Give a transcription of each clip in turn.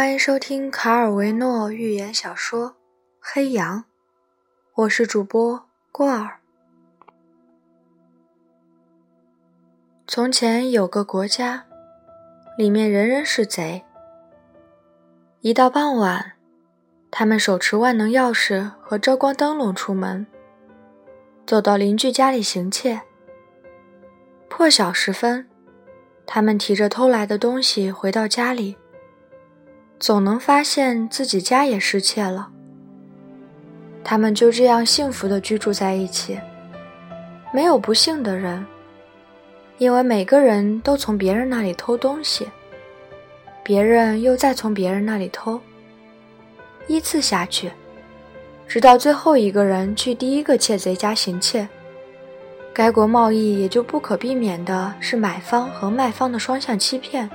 欢迎收听卡尔维诺寓言小说《黑羊》，我是主播郭尔。从前有个国家，里面人人是贼。一到傍晚，他们手持万能钥匙和遮光灯笼出门，走到邻居家里行窃。破晓时分，他们提着偷来的东西回到家里。总能发现自己家也失窃了。他们就这样幸福的居住在一起，没有不幸的人，因为每个人都从别人那里偷东西，别人又再从别人那里偷，依次下去，直到最后一个人去第一个窃贼家行窃，该国贸易也就不可避免的是买方和卖方的双向欺骗。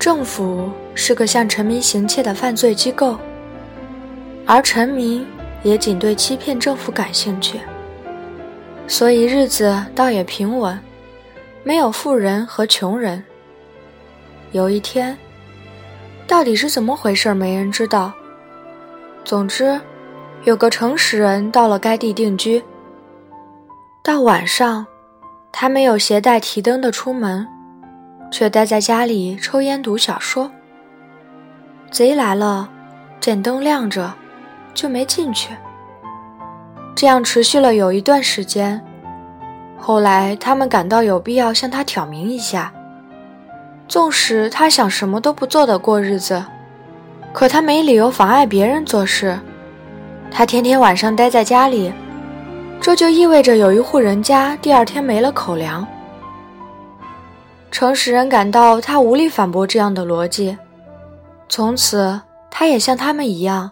政府是个向臣民行窃的犯罪机构，而臣民也仅对欺骗政府感兴趣，所以日子倒也平稳，没有富人和穷人。有一天，到底是怎么回事，没人知道。总之，有个诚实人到了该地定居。到晚上，他没有携带提灯的出门。却待在家里抽烟读小说。贼来了，见灯亮着，就没进去。这样持续了有一段时间。后来他们感到有必要向他挑明一下，纵使他想什么都不做的过日子，可他没理由妨碍别人做事。他天天晚上待在家里，这就意味着有一户人家第二天没了口粮。诚实人感到他无力反驳这样的逻辑，从此他也像他们一样，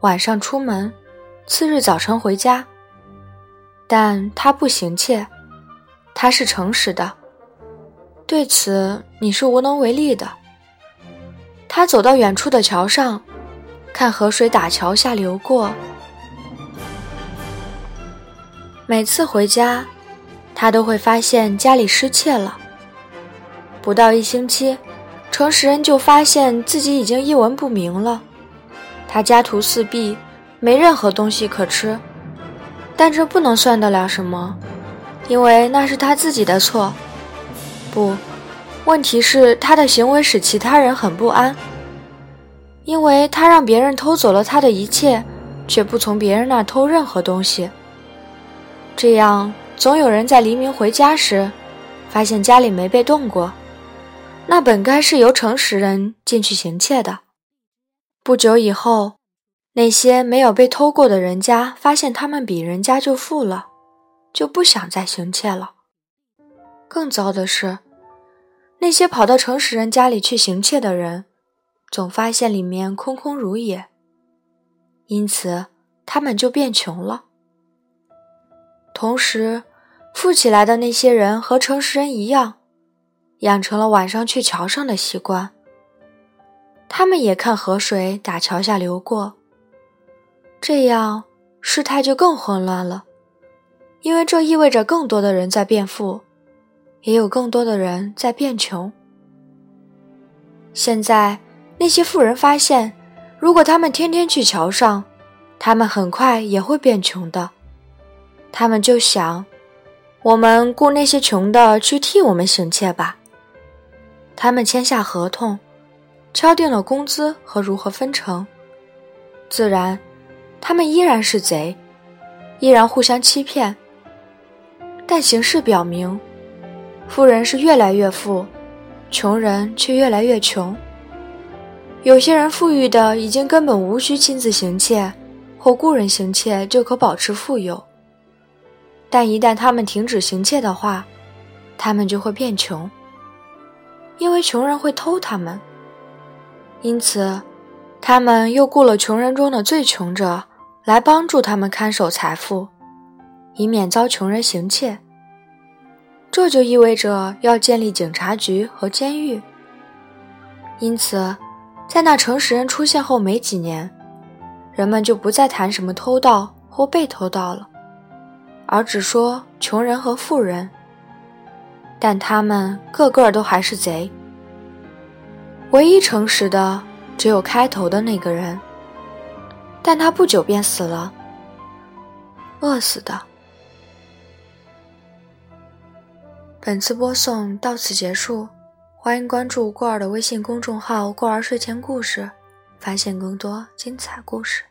晚上出门，次日早晨回家。但他不行窃，他是诚实的，对此你是无能为力的。他走到远处的桥上，看河水打桥下流过。每次回家，他都会发现家里失窃了。不到一星期，诚实人就发现自己已经一文不名了。他家徒四壁，没任何东西可吃。但这不能算得了什么，因为那是他自己的错。不，问题是他的行为使其他人很不安，因为他让别人偷走了他的一切，却不从别人那偷任何东西。这样，总有人在黎明回家时，发现家里没被动过。那本该是由诚实人进去行窃的。不久以后，那些没有被偷过的人家发现他们比人家就富了，就不想再行窃了。更糟的是，那些跑到诚实人家里去行窃的人，总发现里面空空如也，因此他们就变穷了。同时，富起来的那些人和诚实人一样。养成了晚上去桥上的习惯。他们也看河水打桥下流过，这样事态就更混乱了，因为这意味着更多的人在变富，也有更多的人在变穷。现在那些富人发现，如果他们天天去桥上，他们很快也会变穷的。他们就想，我们雇那些穷的去替我们行窃吧。他们签下合同，敲定了工资和如何分成。自然，他们依然是贼，依然互相欺骗。但形势表明，富人是越来越富，穷人却越来越穷。有些人富裕的已经根本无需亲自行窃或雇人行窃就可保持富有，但一旦他们停止行窃的话，他们就会变穷。因为穷人会偷他们，因此，他们又雇了穷人中的最穷者来帮助他们看守财富，以免遭穷人行窃。这就意味着要建立警察局和监狱。因此，在那诚实人出现后没几年，人们就不再谈什么偷盗或被偷盗了，而只说穷人和富人。但他们个个都还是贼。唯一诚实的只有开头的那个人，但他不久便死了，饿死的。本次播送到此结束，欢迎关注过儿的微信公众号“过儿睡前故事”，发现更多精彩故事。